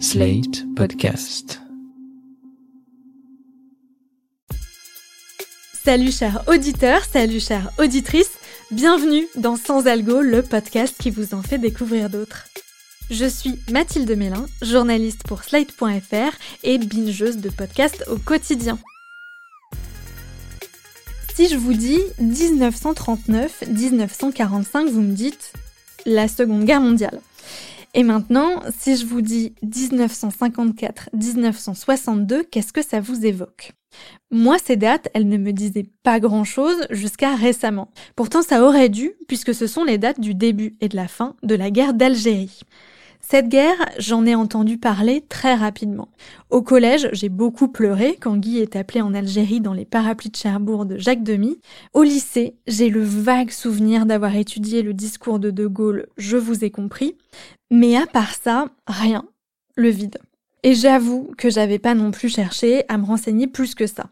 Slate Podcast. Salut chers auditeurs, salut chères auditrices, bienvenue dans Sans Algo, le podcast qui vous en fait découvrir d'autres. Je suis Mathilde Mélin, journaliste pour Slate.fr et bingeuse de podcasts au quotidien. Si je vous dis 1939-1945, vous me dites la Seconde Guerre mondiale. Et maintenant, si je vous dis 1954-1962, qu'est-ce que ça vous évoque? Moi, ces dates, elles ne me disaient pas grand-chose jusqu'à récemment. Pourtant, ça aurait dû, puisque ce sont les dates du début et de la fin de la guerre d'Algérie. Cette guerre, j'en ai entendu parler très rapidement. Au collège, j'ai beaucoup pleuré quand Guy est appelé en Algérie dans les parapluies de Cherbourg de Jacques Demy. Au lycée, j'ai le vague souvenir d'avoir étudié le discours de De Gaulle, je vous ai compris. Mais à part ça, rien. Le vide. Et j'avoue que j'avais pas non plus cherché à me renseigner plus que ça.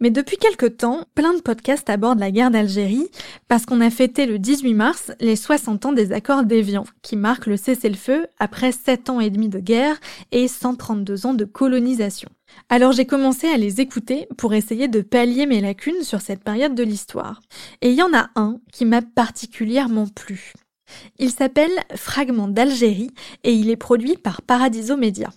Mais depuis quelque temps, plein de podcasts abordent la guerre d'Algérie parce qu'on a fêté le 18 mars les 60 ans des accords d'Évian, qui marquent le cessez-le-feu après 7 ans et demi de guerre et 132 ans de colonisation. Alors j'ai commencé à les écouter pour essayer de pallier mes lacunes sur cette période de l'histoire. Et il y en a un qui m'a particulièrement plu. Il s'appelle Fragment d'Algérie et il est produit par Paradiso Media.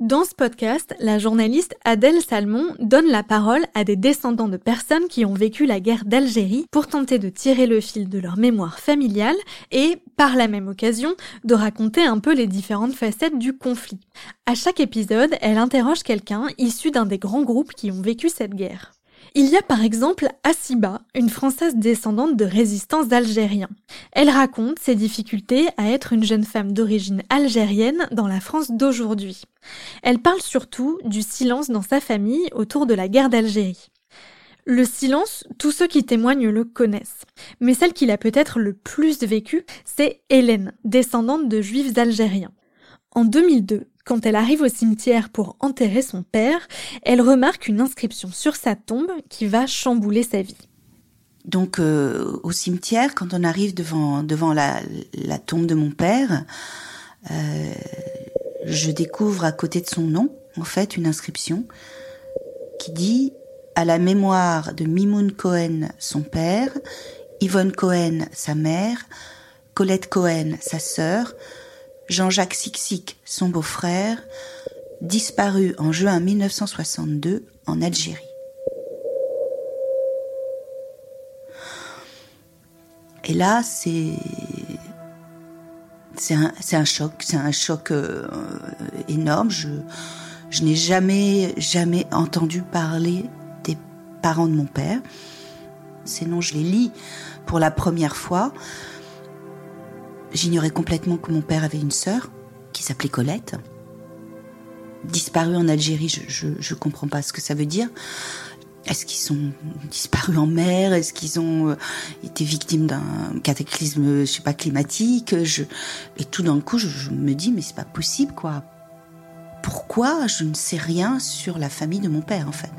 Dans ce podcast, la journaliste Adèle Salmon donne la parole à des descendants de personnes qui ont vécu la guerre d'Algérie pour tenter de tirer le fil de leur mémoire familiale et, par la même occasion, de raconter un peu les différentes facettes du conflit. À chaque épisode, elle interroge quelqu'un issu d'un des grands groupes qui ont vécu cette guerre. Il y a par exemple Asiba, une Française descendante de résistants algériens. Elle raconte ses difficultés à être une jeune femme d'origine algérienne dans la France d'aujourd'hui. Elle parle surtout du silence dans sa famille autour de la guerre d'Algérie. Le silence, tous ceux qui témoignent le connaissent. Mais celle qu'il a peut-être le plus vécu, c'est Hélène, descendante de juifs algériens. En 2002, quand elle arrive au cimetière pour enterrer son père, elle remarque une inscription sur sa tombe qui va chambouler sa vie. Donc euh, au cimetière, quand on arrive devant la, tombe de mon père, euh, je découvre à côté de son nom, en fait, une inscription qui dit à la mémoire de Mimoun Cohen, son père, Yvonne Cohen, sa mère, Colette Cohen, sa sœur, Jean-Jacques Sixic, son beau-frère, disparu en juin 1962 en Algérie. Et là, c'est c'est un, choc, c'est un choc euh, énorme. Je, je n'ai jamais, jamais entendu parler des parents de mon père. Ces noms, je les lis pour la première fois. J'ignorais complètement que mon père avait une sœur qui s'appelait Colette. Disparue en Algérie, je, je, comprends pas ce que ça veut dire. Est-ce qu'ils sont disparus en mer? Est-ce qu'ils ont euh, été victimes d'un cataclysme, je sais pas, climatique? Je... Et tout d'un coup, je, je, me dis, mais c'est pas possible, quoi. Pourquoi je ne sais rien sur la famille de mon père, en fait?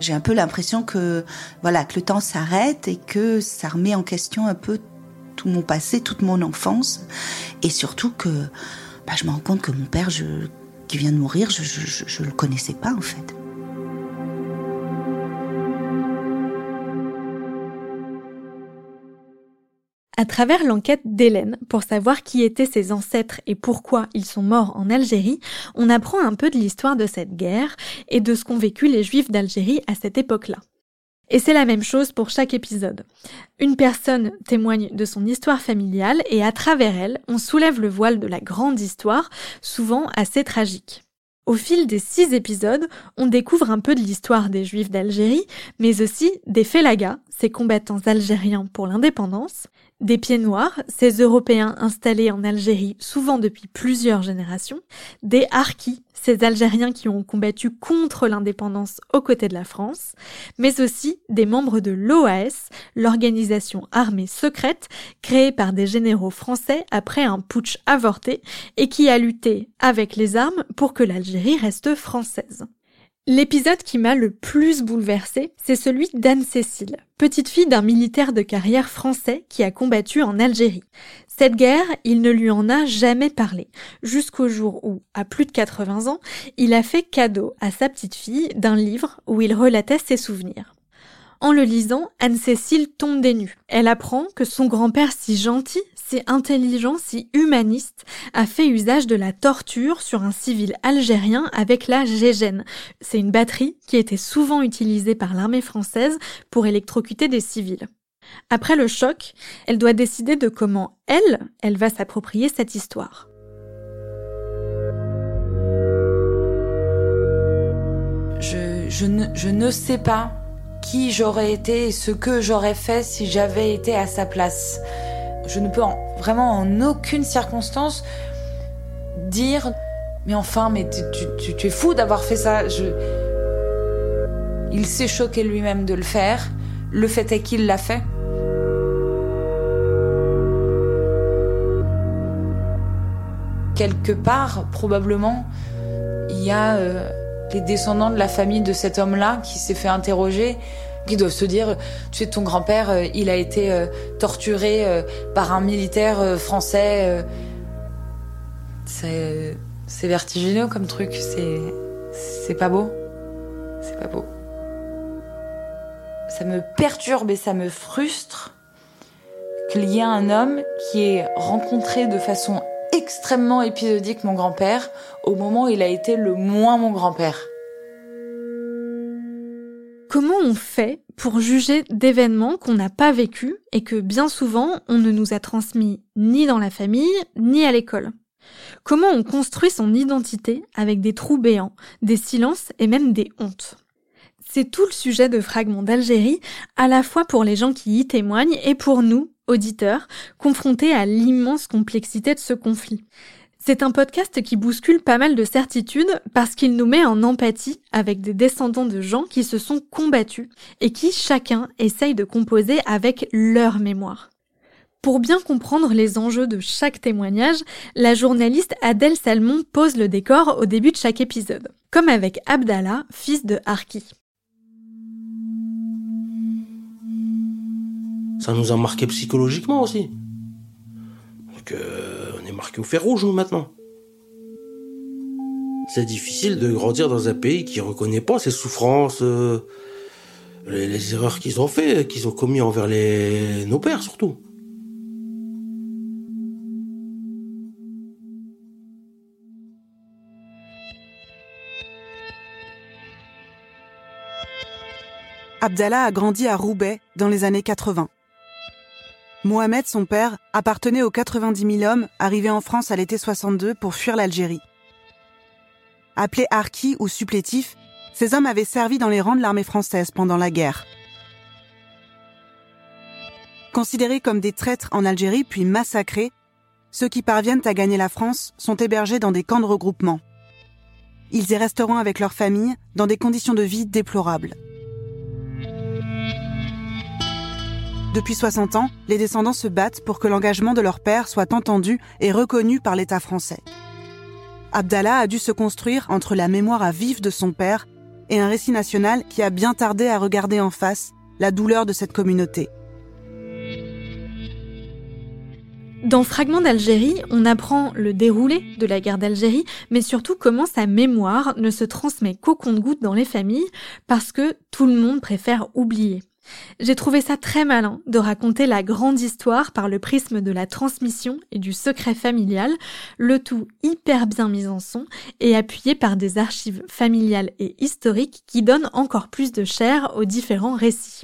J'ai un peu l'impression que, voilà, que le temps s'arrête et que ça remet en question un peu tout mon passé, toute mon enfance, et surtout que bah, je me rends compte que mon père, qui vient de mourir, je ne le connaissais pas en fait. À travers l'enquête d'Hélène, pour savoir qui étaient ses ancêtres et pourquoi ils sont morts en Algérie, on apprend un peu de l'histoire de cette guerre et de ce qu'ont vécu les juifs d'Algérie à cette époque-là. Et c'est la même chose pour chaque épisode. Une personne témoigne de son histoire familiale et à travers elle, on soulève le voile de la grande histoire, souvent assez tragique. Au fil des six épisodes, on découvre un peu de l'histoire des Juifs d'Algérie, mais aussi des Félagas, ces combattants algériens pour l'indépendance, des pieds noirs, ces Européens installés en Algérie souvent depuis plusieurs générations, des harkis, ces Algériens qui ont combattu contre l'indépendance aux côtés de la France, mais aussi des membres de l'OAS, l'organisation armée secrète créée par des généraux français après un putsch avorté et qui a lutté avec les armes pour que l'Algérie reste française. L'épisode qui m'a le plus bouleversée, c'est celui d'Anne-Cécile, petite fille d'un militaire de carrière français qui a combattu en Algérie. Cette guerre, il ne lui en a jamais parlé, jusqu'au jour où, à plus de 80 ans, il a fait cadeau à sa petite fille d'un livre où il relatait ses souvenirs. En le lisant, Anne-Cécile tombe des nues. Elle apprend que son grand-père si gentil, si intelligent, si humaniste, a fait usage de la torture sur un civil algérien avec la Gégène. C'est une batterie qui était souvent utilisée par l'armée française pour électrocuter des civils. Après le choc, elle doit décider de comment elle, elle va s'approprier cette histoire. Je, ne, je ne sais pas qui j'aurais été et ce que j'aurais fait si j'avais été à sa place. Je ne peux vraiment en aucune circonstance dire mais enfin mais tu, es fou d'avoir fait ça. Il s'est choqué lui-même de le faire. Le fait est qu'il l'a fait. quelque part, probablement, il y a euh, les descendants de la famille de cet homme-là qui s'est fait interroger, qui doivent se dire, tu sais, ton grand-père, euh, il a été euh, torturé par un militaire français. c'est, c'est vertigineux comme truc, c'est, c'est pas beau. C'est pas beau. Ça me perturbe et ça me frustre qu'il y ait un homme qui est rencontré de façon extrêmement épisodique mon grand-père au moment où il a été le moins mon grand-père. Comment on fait pour juger d'événements qu'on n'a pas vécus et que bien souvent on ne nous a transmis ni dans la famille ni à l'école? Comment on construit son identité avec des trous béants, des silences et même des hontes? C'est tout le sujet de Fragments d'Algérie, à la fois pour les gens qui y témoignent et pour nous, auditeurs, confrontés à l'immense complexité de ce conflit. C'est un podcast qui bouscule pas mal de certitudes parce qu'il nous met en empathie avec des descendants de gens qui se sont combattus et qui chacun essaye de composer avec leur mémoire. Pour bien comprendre les enjeux de chaque témoignage, la journaliste Adèle Salmon pose le décor au début de chaque épisode, comme avec Abdallah, fils de Harki. Ça nous a marqué psychologiquement aussi. Euh, marqué au fer rouge, maintenant. C'est difficile de grandir dans un pays qui reconnaît pas ses souffrances, euh, les, erreurs qu'ils ont fait, qu'ils ont commis envers nos pères, surtout. Abdallah a grandi à Roubaix dans les années 80. Mohamed, son père, appartenait aux 90 000 hommes arrivés en France à l'été 62 pour fuir l'Algérie. Appelés harkis ou supplétifs, ces hommes avaient servi dans les rangs de l'armée française pendant la guerre. Considérés comme des traîtres en Algérie puis massacrés, ceux qui parviennent à gagner la France sont hébergés dans des camps de regroupement. Ils y resteront avec leurs familles dans des conditions de vie déplorables. Depuis 60 ans, les descendants se battent pour que l'engagement de leur père soit entendu et reconnu par l'État français. Abdallah a dû se construire entre la mémoire à vif de son père et un récit national qui a bien tardé à regarder en face la douleur de cette communauté. Dans Fragments d'Algérie, on apprend le déroulé de la guerre d'Algérie, mais surtout comment sa mémoire ne se transmet qu'au compte-gouttes dans les familles, parce que tout le monde préfère oublier. J'ai trouvé ça très malin de raconter la grande histoire par le prisme de la transmission et du secret familial, le tout hyper bien mis en son et appuyé par des archives familiales et historiques qui donnent encore plus de chair aux différents récits.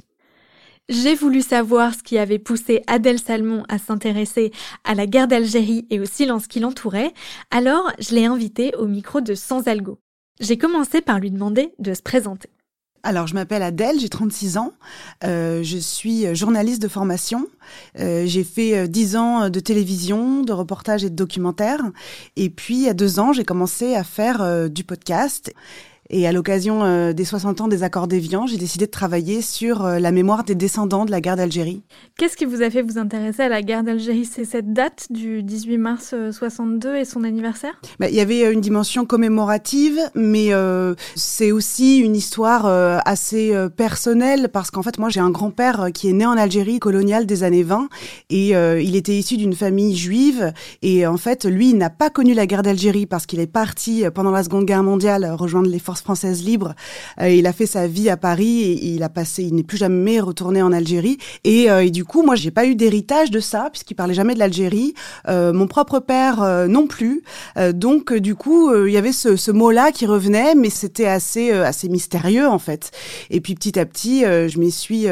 J'ai voulu savoir ce qui avait poussé Adèle Salmon à s'intéresser à la guerre d'Algérie et au silence qui l'entourait, alors je l'ai invitée au micro de Sans Algo. J'ai commencé par lui demander de se présenter. Alors, je m'appelle Adèle, j'ai 36 ans. Euh, je suis journaliste de formation. Euh, j'ai fait 10 euh, ans de télévision, de reportage et de documentaire. Et puis, a deux ans, j'ai commencé à faire du podcast. Et à l'occasion euh, des 60 ans des accords d'Évian, j'ai décidé de travailler sur euh, la mémoire des descendants de la guerre d'Algérie. Qu'est-ce qui vous a fait vous intéresser à la guerre d'Algérie? C'est cette date du 18 mars 62 et son anniversaire? Bah, Il y avait une dimension commémorative, mais c'est aussi une histoire assez personnelle parce qu'en fait, moi, j'ai un grand-père qui est né en Algérie coloniale des années 20 et il était issu d'une famille juive et en fait, lui, il n'a pas connu la guerre d'Algérie parce qu'il est parti pendant la Seconde Guerre mondiale rejoindre les forces françaises libres. Euh, il a fait sa vie à Paris et il a passé, il n'est plus jamais retourné en Algérie. Et, euh, du coup, moi, j'ai pas eu d'héritage de ça puisqu'il parlait jamais de l'Algérie. Euh, mon propre père non plus. donc, du coup, il y avait ce, ce mot-là qui revenait, mais c'était assez assez mystérieux en fait. Et puis petit à petit, je m'y suis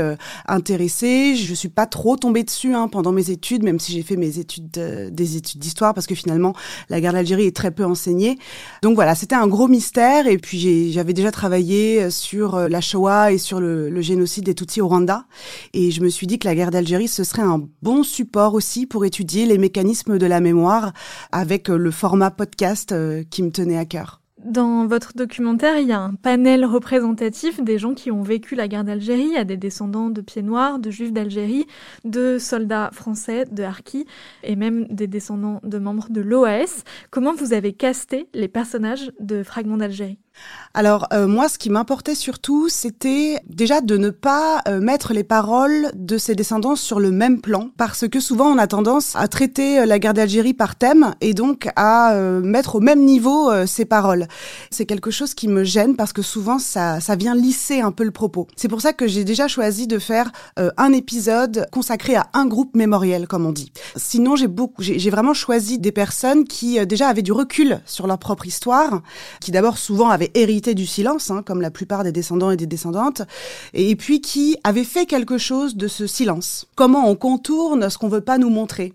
intéressée. Je suis pas trop tombée dessus hein, pendant mes études, même si j'ai fait mes études des études d'histoire parce que finalement la guerre d'Algérie est très peu enseignée. Donc voilà, c'était un gros mystère et puis j'avais déjà travaillé euh, sur euh, la Shoah et sur le, génocide des Tutsis au Rwanda et je me suis dit que la guerre d'Algérie ce serait un bon support aussi pour étudier les mécanismes de la mémoire avec euh, le format podcast qui me tenait à cœur. Dans votre documentaire, il y a un panel représentatif des gens qui ont vécu la guerre d'Algérie. Il y a des descendants de pieds noirs, de juifs d'Algérie, de soldats français, de harkis, et même des descendants de membres de l'OAS. Comment vous avez casté les personnages de Fragments d'Algérie? Alors euh, moi, ce qui m'importait surtout, c'était déjà de ne pas euh, mettre les paroles de ses descendants sur le même plan, parce que souvent on a tendance à traiter euh, la guerre d'Algérie par thème et donc à mettre au même niveau ces paroles. C'est quelque chose qui me gêne parce que souvent ça, ça vient lisser un peu le propos. C'est pour ça que j'ai déjà choisi de faire un épisode consacré à un groupe mémoriel, comme on dit. Sinon, j'ai beaucoup, j'ai vraiment choisi des personnes qui déjà avaient du recul sur leur propre histoire, qui d'abord souvent avaient hérité du silence, hein, comme la plupart des descendants et des descendantes, et puis qui avait fait quelque chose de ce silence. Comment on contourne ce qu'on veut pas nous montrer.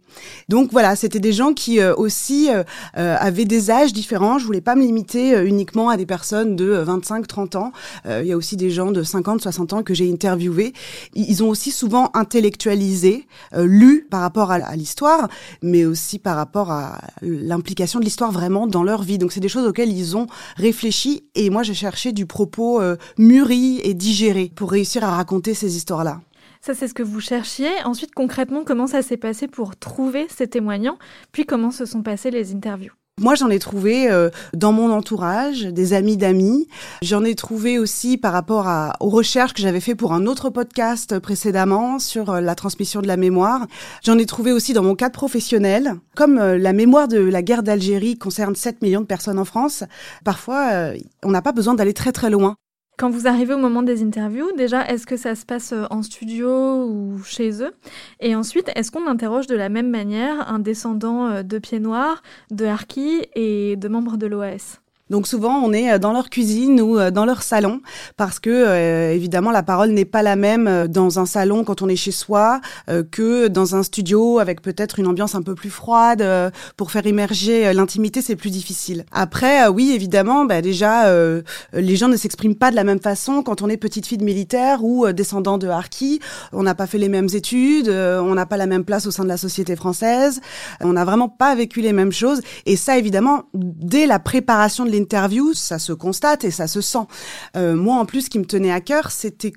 Donc voilà, c'était des gens qui euh, aussi euh, euh, avaient des âges différents. Je voulais pas me limiter uniquement à des personnes de 25-30 ans. Il y a aussi des gens de 50-60 ans que j'ai interviewés. Ils ont aussi souvent intellectualisé, lu par rapport à l'histoire, mais aussi par rapport à l'implication de l'histoire vraiment dans leur vie. Donc c'est des choses auxquelles ils ont réfléchi et moi, j'ai cherché du propos euh, mûri et digéré pour réussir à raconter ces histoires-là. Ça, c'est ce que vous cherchiez. Ensuite, concrètement, comment ça s'est passé pour trouver ces témoignants? Puis, comment se sont passées les interviews? Moi, j'en ai trouvé euh, dans mon entourage, des amis d'amis. J'en ai trouvé aussi par rapport à, aux recherches que j'avais fait pour un autre podcast précédemment sur euh, la transmission de la mémoire. J'en ai trouvé aussi dans mon cadre professionnel. Comme euh, la mémoire de la guerre d'Algérie concerne 7 millions de personnes en France, parfois, on n'a pas besoin d'aller très très loin. Quand vous arrivez au moment des interviews, déjà, est-ce que ça se passe euh, en studio ou chez eux? Et ensuite, est-ce qu'on interroge de la même manière un descendant euh, de Pieds Noirs, de Harki et de membres de l'OAS donc souvent on est euh, dans leur cuisine ou euh, dans leur salon parce que euh, évidemment la parole n'est pas la même dans un salon quand on est chez soi que dans un studio avec peut-être une ambiance un peu plus froide pour faire émerger l'intimité c'est plus difficile. Après oui évidemment bah, déjà les gens ne s'expriment pas de la même façon quand on est petite fille de militaire ou descendant de harki. On n'a pas fait les mêmes études, on n'a pas la même place au sein de la société française, on n'a vraiment pas vécu les mêmes choses et ça évidemment dès la préparation de l'interview, ça se constate et ça se sent. Euh, moi, en plus, ce qui me tenait à cœur, c'était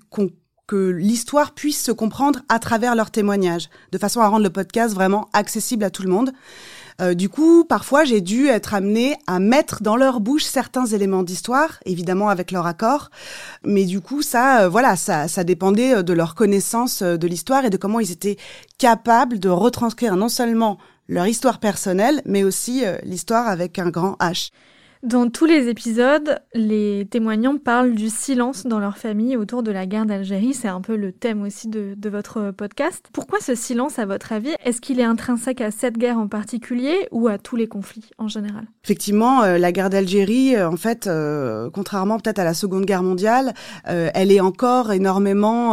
que l'histoire puisse se comprendre à travers leurs témoignages, de façon à rendre le podcast vraiment accessible à tout le monde. Euh, du coup, parfois, j'ai dû être amenée à mettre dans leur bouche certains éléments d'histoire, évidemment avec leur accord. Mais du coup, ça, euh, voilà, ça, ça dépendait de leur connaissance de l'histoire et de comment ils étaient capables de retranscrire non seulement leur histoire personnelle, mais aussi l'histoire avec un grand H. Dans tous les épisodes, les témoignants parlent du silence dans leur famille autour de la guerre d'Algérie. C'est un peu le thème aussi de, votre podcast. Pourquoi ce silence, à votre avis Est-ce qu'il est intrinsèque à cette guerre en particulier ou à tous les conflits en général? Effectivement, euh, la guerre d'Algérie, euh, en fait, euh, contrairement peut-être à la Seconde Guerre mondiale, elle est encore énormément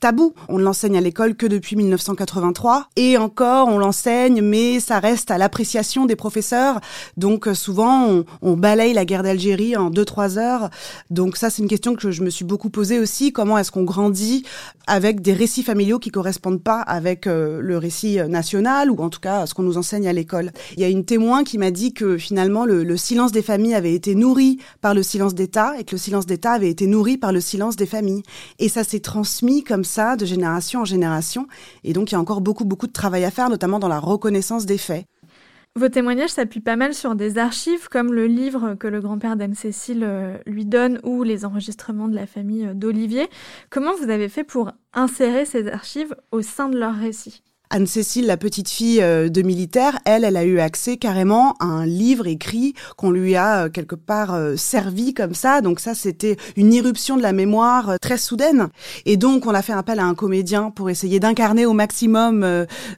tabou. On ne l'enseigne à l'école que depuis 1983. Et encore, on l'enseigne, mais ça reste à l'appréciation des professeurs. Donc souvent, on, on, balaye la guerre d'Algérie en deux trois heures. Donc ça, c'est une question que je me suis beaucoup posée aussi. Comment est-ce qu'on grandit avec des récits familiaux qui correspondent pas avec euh, le récit national ou en tout cas ce qu'on nous enseigne à l'école? Il y a une témoin qui m'a dit que finalement le, le silence des familles avait été nourri par le silence d'État et que le silence d'État avait été nourri par le silence des familles. Et ça s'est transmis comme ça de génération en génération. Et donc il y a encore beaucoup beaucoup de travail à faire, notamment dans la reconnaissance des faits. Vos témoignages s'appuient pas mal sur des archives comme le livre que le grand-père d'Anne-Cécile euh, lui donne ou les enregistrements de la famille euh, d'Olivier. Comment vous avez fait pour insérer ces archives au sein de leur récit? Anne-Cécile, la petite fille euh, de militaire, elle, elle a eu accès carrément à un livre écrit qu'on lui a euh, quelque part euh, servi comme ça. Donc ça, c'était une irruption de la mémoire très soudaine. Et donc, on a fait appel à un comédien pour essayer d'incarner au maximum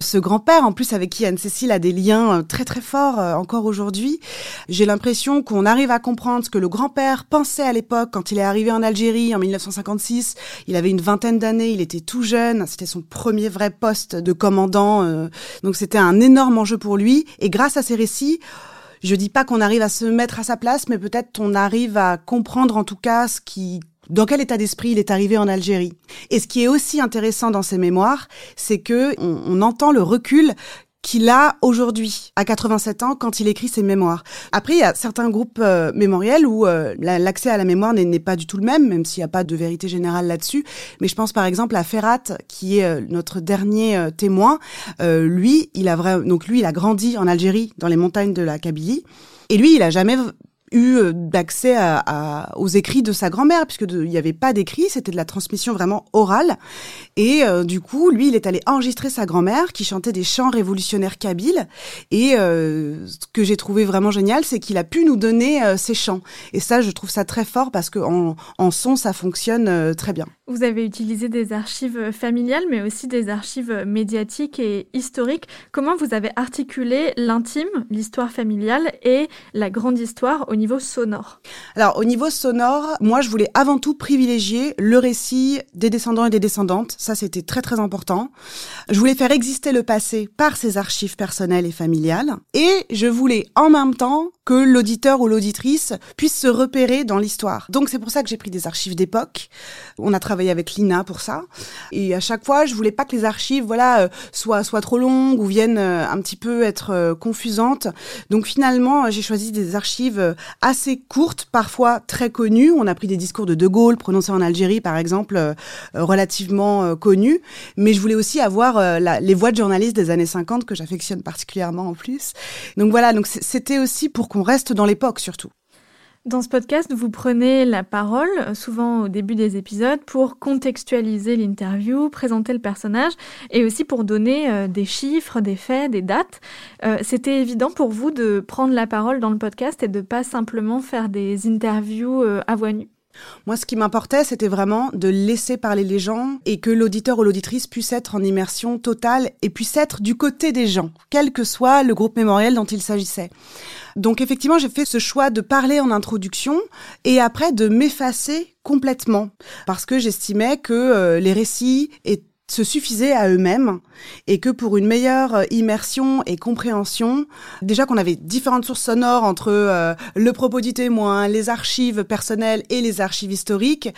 ce grand-père, en plus avec qui Anne-Cécile a des liens très très forts encore aujourd'hui. J'ai l'impression qu'on arrive à comprendre ce que le grand-père pensait à l'époque quand il est arrivé en Algérie en 1956. Il avait une vingtaine d'années, il était tout jeune, c'était son premier vrai poste de commandant euh, donc c'était un énorme enjeu pour lui. Et grâce à ces récits, je dis pas qu'on arrive à se mettre à sa place, mais peut-être on arrive à comprendre en tout cas ce qui dans quel état d'esprit il est arrivé en Algérie. Et ce qui est aussi intéressant dans ses mémoires, c'est que on entend le recul qu'il a aujourd'hui, à 87 ans, quand il écrit ses mémoires. Après, il y a certains groupes euh, mémoriels où euh, l'accès à la mémoire n'est pas du tout le même, même s'il n'y a pas de vérité générale là-dessus. Mais je pense par exemple à Ferrat, qui est euh, notre dernier témoin. lui, il a donc lui, il a grandi en Algérie, dans les montagnes de la Kabylie. Et lui, il a jamais eu euh, d'accès à, aux écrits de sa grand-mère, puisque il n'y avait pas d'écrits, c'était de la transmission vraiment orale. Et euh, du coup, lui, il est allé enregistrer sa grand-mère qui chantait des chants révolutionnaires kabyles. Et euh, ce que j'ai trouvé vraiment génial, c'est qu'il a pu nous donner ces chants. Et ça, je trouve ça très fort parce que en, en son, ça fonctionne très bien. Vous avez utilisé des archives familiales, mais aussi des archives médiatiques et historiques. Comment vous avez articulé l'intime, l'histoire familiale et la grande histoire au niveau sonore? Alors, au niveau sonore, moi, je voulais avant tout privilégier le récit des descendants et des descendantes. Ça, c'était très, très important. Je voulais faire exister le passé par ces archives personnelles et familiales. Et je voulais en même temps que l'auditeur ou l'auditrice puisse se repérer dans l'histoire. Donc, c'est pour ça que j'ai pris des archives d'époque. On a avec Lina pour ça. Et à chaque fois, je voulais pas que les archives, voilà, euh, soient, soient trop longues ou viennent euh, un petit peu être euh, confusantes. Donc finalement, j'ai choisi des archives assez courtes, parfois très connues. On a pris des discours de De Gaulle prononcés en Algérie, par exemple, relativement connus. Mais je voulais aussi avoir les voix de journalistes des années 50 que j'affectionne particulièrement en plus. Donc voilà, donc c'était aussi pour qu'on reste dans l'époque surtout. Dans ce podcast, vous prenez la parole, souvent au début des épisodes, pour contextualiser l'interview, présenter le personnage et aussi pour donner euh, des chiffres, des faits, des dates. Euh, c'était évident pour vous de prendre la parole dans le podcast et de pas simplement faire des interviews euh, à voix nue moi, ce qui m'importait, c'était vraiment de laisser parler les gens et que l'auditeur ou l'auditrice puisse être en immersion totale et puisse être du côté des gens, quel que soit le groupe mémoriel dont il s'agissait. Donc effectivement, j'ai fait ce choix de parler en introduction et après de m'effacer complètement parce que j'estimais que euh, les récits se suffisaient à eux-mêmes et que pour une meilleure euh, immersion et compréhension, déjà qu'on avait différentes sources sonores entre euh, le propos du témoin, les archives personnelles et les archives historiques,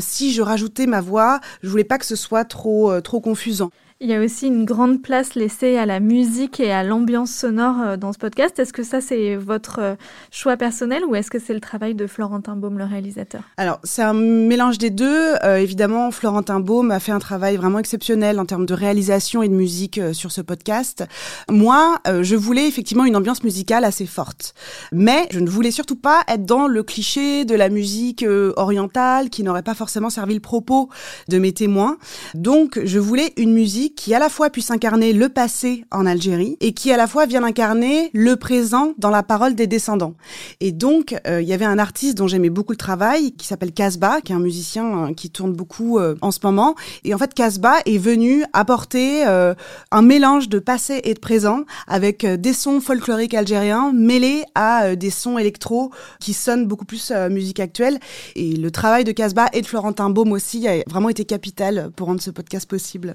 si je rajoutais ma voix, je voulais pas que ce soit trop trop confusant. Il y a aussi une grande place laissée à la musique et à l'ambiance sonore euh, dans ce podcast. Est-ce que ça, c'est votre euh, choix personnel ou est-ce que c'est le travail de Florentin Baume, le réalisateur? Alors, c'est un mélange des deux. Euh, évidemment, Florentin Baume a fait un travail vraiment exceptionnel en termes de réalisation et de musique sur ce podcast. Moi, je voulais effectivement une ambiance musicale assez forte. Mais je ne voulais surtout pas être dans le cliché de la musique orientale qui n'aurait pas forcément servi le propos de mes témoins. Donc, je voulais une musique qui à la fois puisse incarner le passé en Algérie et qui à la fois vient incarner le présent dans la parole des descendants. Et donc, euh, il y avait un artiste dont j'aimais beaucoup le travail qui s'appelle Casbah, qui est un musicien euh, qui tourne beaucoup euh, en ce moment. Et en fait, Casbah est venu apporter un mélange de passé et de présent avec des sons folkloriques algériens mêlés à des sons électro qui sonnent beaucoup plus musique actuelle. Et le travail de Casbah et de Florentin Baume aussi a vraiment été capital pour rendre ce podcast possible.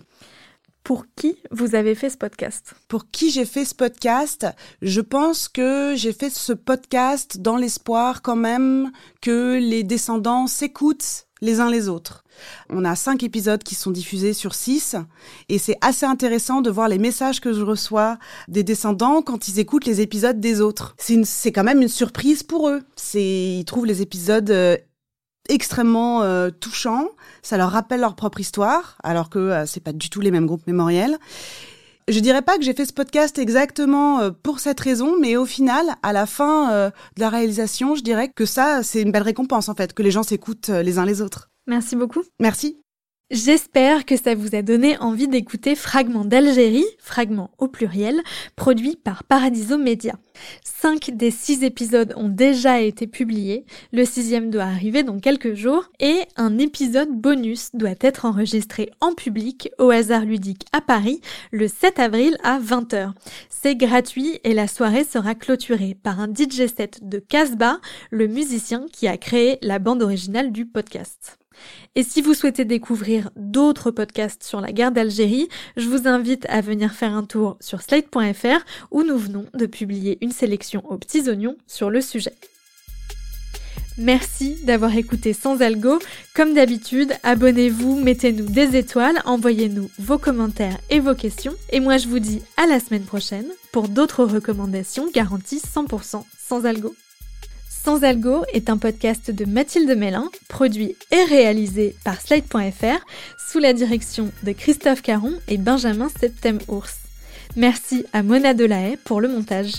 Pour qui vous avez fait ce podcast? Pour qui j'ai fait ce podcast? Je pense que j'ai fait ce podcast dans l'espoir quand même que les descendants s'écoutent les uns les autres. On a cinq épisodes qui sont diffusés sur six et c'est assez intéressant de voir les messages que je reçois des descendants quand ils écoutent les épisodes des autres. C'est quand même une surprise pour eux. Ils trouvent les épisodes euh, extrêmement euh, touchants. Ça leur rappelle leur propre histoire alors que euh, c'est pas du tout les mêmes groupes mémoriels. Je dirais pas que j'ai fait ce podcast exactement pour cette raison, mais au final, à la fin de la réalisation, je dirais que ça, c'est une belle récompense en fait, que les gens s'écoutent les uns les autres. Merci beaucoup. Merci. J'espère que ça vous a donné envie d'écouter Fragments d'Algérie, fragments au pluriel, produit par Paradiso Media. Cinq des six épisodes ont déjà été publiés, le sixième doit arriver dans quelques jours, et un épisode bonus doit être enregistré en public au hasard ludique à Paris le 7 avril à 20h. C'est gratuit et la soirée sera clôturée par un DJ set de Casbah, le musicien qui a créé la bande originale du podcast. Et si vous souhaitez découvrir d'autres podcasts sur la guerre d'Algérie, je vous invite à venir faire un tour sur slate.fr où nous venons de publier une sélection aux petits oignons sur le sujet. Merci d'avoir écouté Sans Algo. Comme d'habitude, abonnez-vous, mettez-nous des étoiles, envoyez-nous vos commentaires et vos questions. Et moi, je vous dis à la semaine prochaine pour d'autres recommandations garanties 100% sans algo. Sans Algo est un podcast de Mathilde Mélin, produit et réalisé par Slide.fr sous la direction de Christophe Caron et Benjamin Septem-Ours. Merci à Mona Delahaye pour le montage.